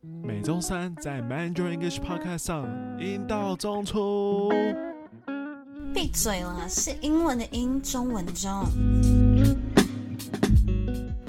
每周三在 Mandarin English Podcast 上，英道中出。闭嘴了！是英文的英，中文的中。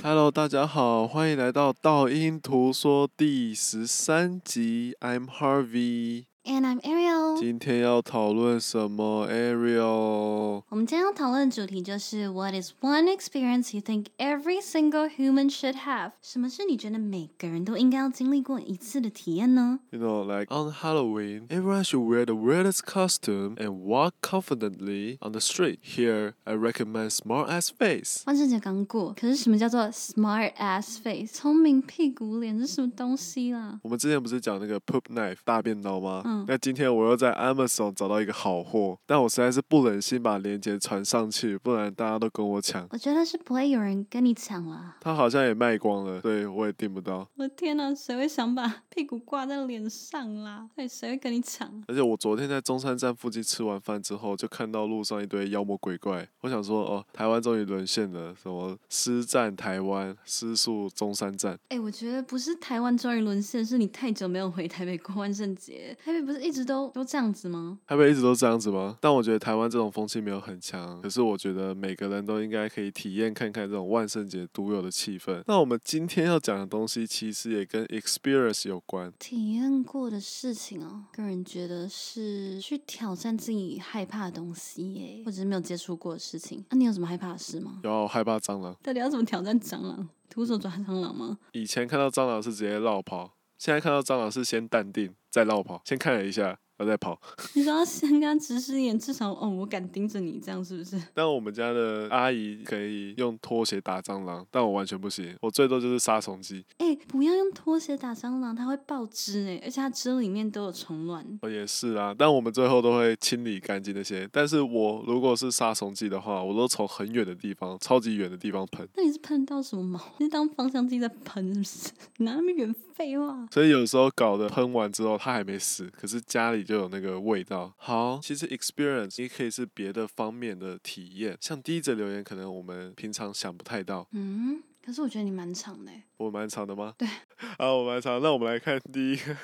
Hello，大家好，欢迎来到道音图说第十三集。I'm Harvey。And I'm Ariel。今天要讨论什么，Ariel？我们今天要讨论的主题就是 What is one experience you think every single human should have？什么是你觉得每个人都应该要经历过一次的体验呢？You know, like on Halloween, everyone should wear the weirdest costume and walk confidently on the street. Here, I recommend smart ass face。万圣节刚过，可是什么叫做 smart ass face？聪明屁股脸是什么东西啦？我们之前不是讲那个 poop knife 大便刀吗？ 嗯。那今天我又在 Amazon 找到一个好货，但我实在是不忍心把链接传上去，不然大家都跟我抢。我觉得是不会有人跟你抢了。他好像也卖光了，对，我也订不到。我的天哪，谁会想把屁股挂在脸上啦？对，谁会跟你抢？而且我昨天在中山站附近吃完饭之后，就看到路上一堆妖魔鬼怪。我想说，哦，台湾终于沦陷了，什么失战台湾，失速中山站。哎、欸，我觉得不是台湾终于沦陷，是你太久没有回台北过万圣节。台北不是一直都都这样子吗？台北一直都这样子吗？但我觉得台湾这种风气没有很强。可是我觉得每个人都应该可以体验看看这种万圣节独有的气氛。那我们今天要讲的东西，其实也跟 experience 有关。体验过的事情哦，个人觉得是去挑战自己害怕的东西耶，或者是没有接触过的事情。那、啊、你有什么害怕的事吗？有，害怕蟑螂。到底要怎么挑战蟑螂？徒手抓蟑螂吗？以前看到蟑螂是直接绕跑。现在看到蟑螂是先淡定，再绕跑，先看了一下。我在跑，你说要先跟他直视一眼，至少哦，我敢盯着你，这样是不是？但我们家的阿姨可以用拖鞋打蟑螂，但我完全不行，我最多就是杀虫剂。哎、欸，不要用拖鞋打蟑螂，它会爆汁哎，而且它汁里面都有虫卵。哦，也是啊，但我们最后都会清理干净那些。但是我如果是杀虫剂的话，我都从很远的地方，超级远的地方喷。那你是喷到什么毛？你是当芳香剂在喷是不是？哪那么远？废话。所以有时候搞得喷完之后，它还没死，可是家里就有那个味道。好，其实 experience 也可以是别的方面的体验，像第一则留言，可能我们平常想不太到。嗯，可是我觉得你蛮长的。我蛮长的吗？对。啊，我蛮长。那我们来看第一个，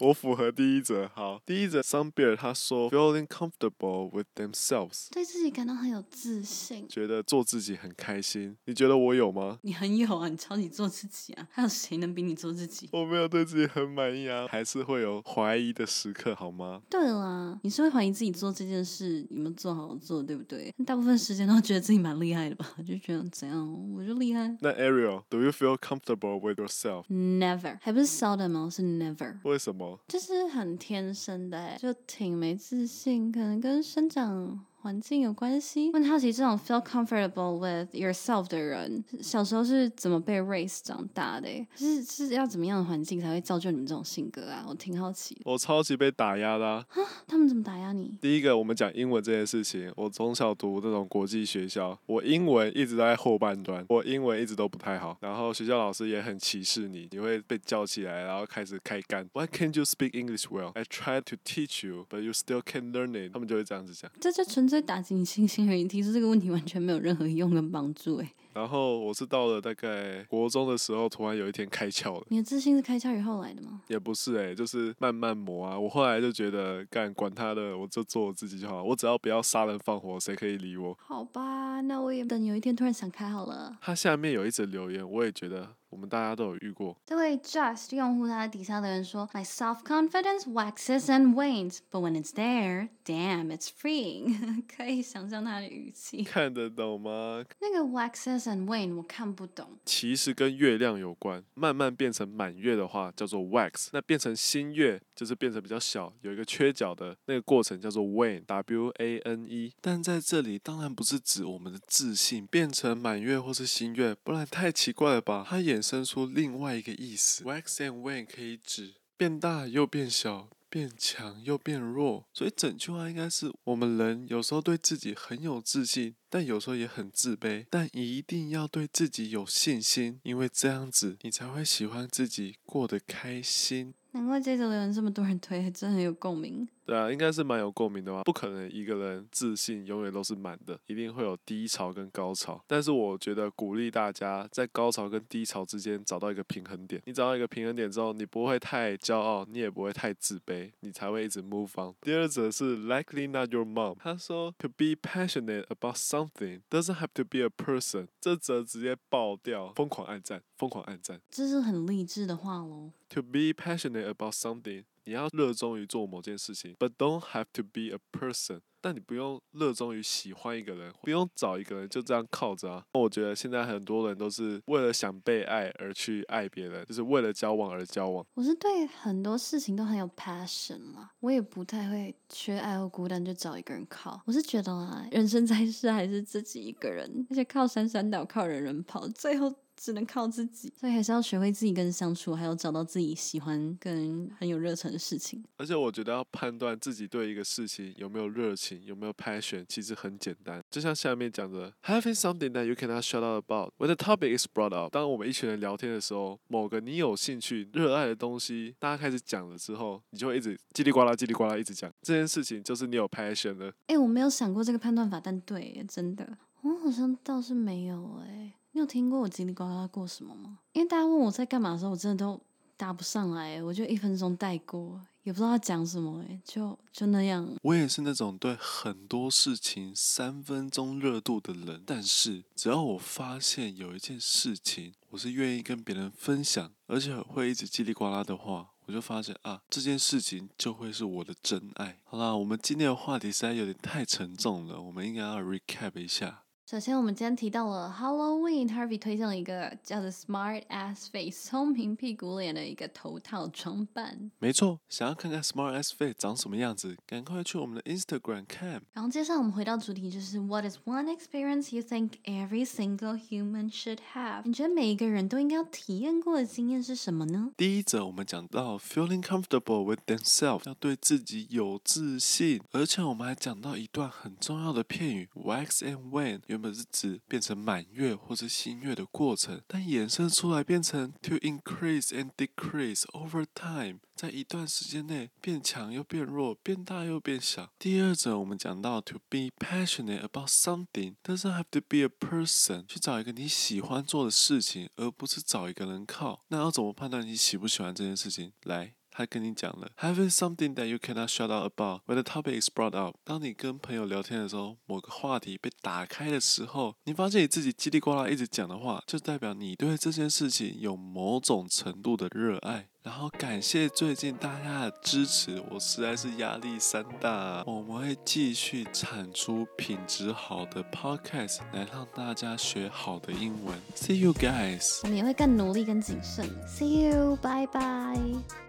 我符合第一则。好，第一则 Some Bear 他说 feeling comfortable with themselves，对自己感到很有自信，觉得做自己很开心。你觉得我有吗？你很有啊，你超级做自己啊，还有谁能比你做自己？我没有对自己很满意啊，还是会有怀疑的时刻，好吗？对啦，你是会怀疑自己做这件事有没有做好做，对不对？大部分时间都觉得自己蛮厉害的吧，就觉得怎样我就厉害。那 Ariel，Do you feel comfortable with yourself？Never，还不是 seldom 吗？是 never。为什么？就是很天生的，就挺没自信，可能跟生长环境有关系。问好奇这种 feel comfortable with yourself 的人，小时候是怎么被 raise 长大的？是是要怎么样的环境才会造就你们这种性格啊？我挺好奇。我超级被打压的啊！他们怎么打压你？第一个，我们讲英文这件事情，我从小读这种国际学校，我英文一直都在后半段，我英文一直都不太好。然后学校老师也很歧视你，你会被叫起来，然后开始开干。Why can't you speak English well? I try to teach you, but you still can't learn it. 他们就会这样子讲。这就纯粹。在打击你信心而已，提出这个问题完全没有任何用跟帮助诶。然后我是到了大概国中的时候，突然有一天开窍了。你的自信是开窍以后来的吗？也不是诶、欸，就是慢慢磨啊。我后来就觉得，干管他的，我就做我自己就好。我只要不要杀人放火，谁可以理我？好吧，那我也等有一天突然想开好了。他下面有一则留言，我也觉得。我们大家都有遇过。这位 Just 用户，他的底下的人说：“My self confidence waxes and wanes, but when it's there, damn, it's freeing。”可以想象他的语气。看得懂吗？那个 waxes and wane 我看不懂。其实跟月亮有关。慢慢变成满月的话，叫做 wax。那变成新月，就是变成比较小，有一个缺角的那个过程，叫做 wane，W A N E。但在这里，当然不是指我们的自信变成满月或是新月，不然太奇怪了吧？它衍生出另外一个意思，wax and wane 可以指变大又变小，变强又变弱，所以整句话应该是我们人有时候对自己很有自信。但有时候也很自卑。但一定要对自己有信心，因为这样子你才会喜欢自己，过得开心。难怪这则留言这么多人推，真很有共鸣。对啊，应该是蛮有共鸣的吧？不可能一个人自信永远都是满的，一定会有低潮跟高潮。但是我觉得鼓励大家在高潮跟低潮之间找到一个平衡点。你找到一个平衡点之后，你不会太骄傲，你也不会太自卑，你才会一直 move on。第二则是 Likely Not Your Mom，他说 To be passionate about something doesn't have to be a person。这则直接爆掉，疯狂按赞，疯狂按赞。这是很励志的话喽。To be passionate about something。你要热衷于做某件事情，but don't have to be a person。但你不用热衷于喜欢一个人，不用找一个人就这样靠着啊。我觉得现在很多人都是为了想被爱而去爱别人，就是为了交往而交往。我是对很多事情都很有 passion 嘛，我也不太会缺爱或孤单就找一个人靠。我是觉得啊，人生在世还是自己一个人，而且靠山山倒，靠人人跑，最后。只能靠自己，所以还是要学会自己跟人相处，还有找到自己喜欢跟很有热忱的事情。而且我觉得要判断自己对一个事情有没有热情，有没有 passion，其实很简单。就像下面讲的，having something that you cannot shut up about when the topic is brought up。当我们一群人聊天的时候，某个你有兴趣、热爱的东西，大家开始讲了之后，你就会一直叽里呱啦、叽里呱啦一直讲这件事情，就是你有 passion 了。哎、欸，我没有想过这个判断法，但对，真的，我好像倒是没有哎。你有听过我叽里呱啦过什么吗？因为大家问我在干嘛的时候，我真的都答不上来，我就一分钟带过，也不知道要讲什么，哎，就就那样。我也是那种对很多事情三分钟热度的人，但是只要我发现有一件事情，我是愿意跟别人分享，而且会一直叽里呱啦的话，我就发现啊，这件事情就会是我的真爱。好啦，我们今天的话题实在有点太沉重了，我们应该要 recap 一下。首先，我们今天提到了 Halloween，Harvey 推荐了一个叫做 Smart Ass Face 聪明屁股脸的一个头套装扮。没错，想要看看 Smart Ass Face 长什么样子，赶快去我们的 Instagram 看。然后接下来我们回到主题，就是 What is one experience you think every single human should have？你觉得每一个人都应该要体验过的经验是什么呢？第一则我们讲到 Feeling comfortable with themselves，要对自己有自信，而且我们还讲到一段很重要的片语 Wax and wane。原本是指变成满月或是新月的过程，但衍生出来变成 to increase and decrease over time，在一段时间内变强又变弱，变大又变小。第二者，我们讲到 to be passionate about something，doesn't have to be a person，去找一个你喜欢做的事情，而不是找一个人靠。那要怎么判断你喜不喜欢这件事情？来。他跟你讲了，having something that you cannot shut up about when the topic is brought up。当你跟朋友聊天的时候，某个话题被打开的时候，你发现你自己叽里呱啦一直讲的话，就代表你对这件事情有某种程度的热爱。然后感谢最近大家的支持，我实在是压力山大啊。我们会继续产出品质好的 podcast 来让大家学好的英文。See you guys。我们也会更努力更谨慎。See you，拜拜。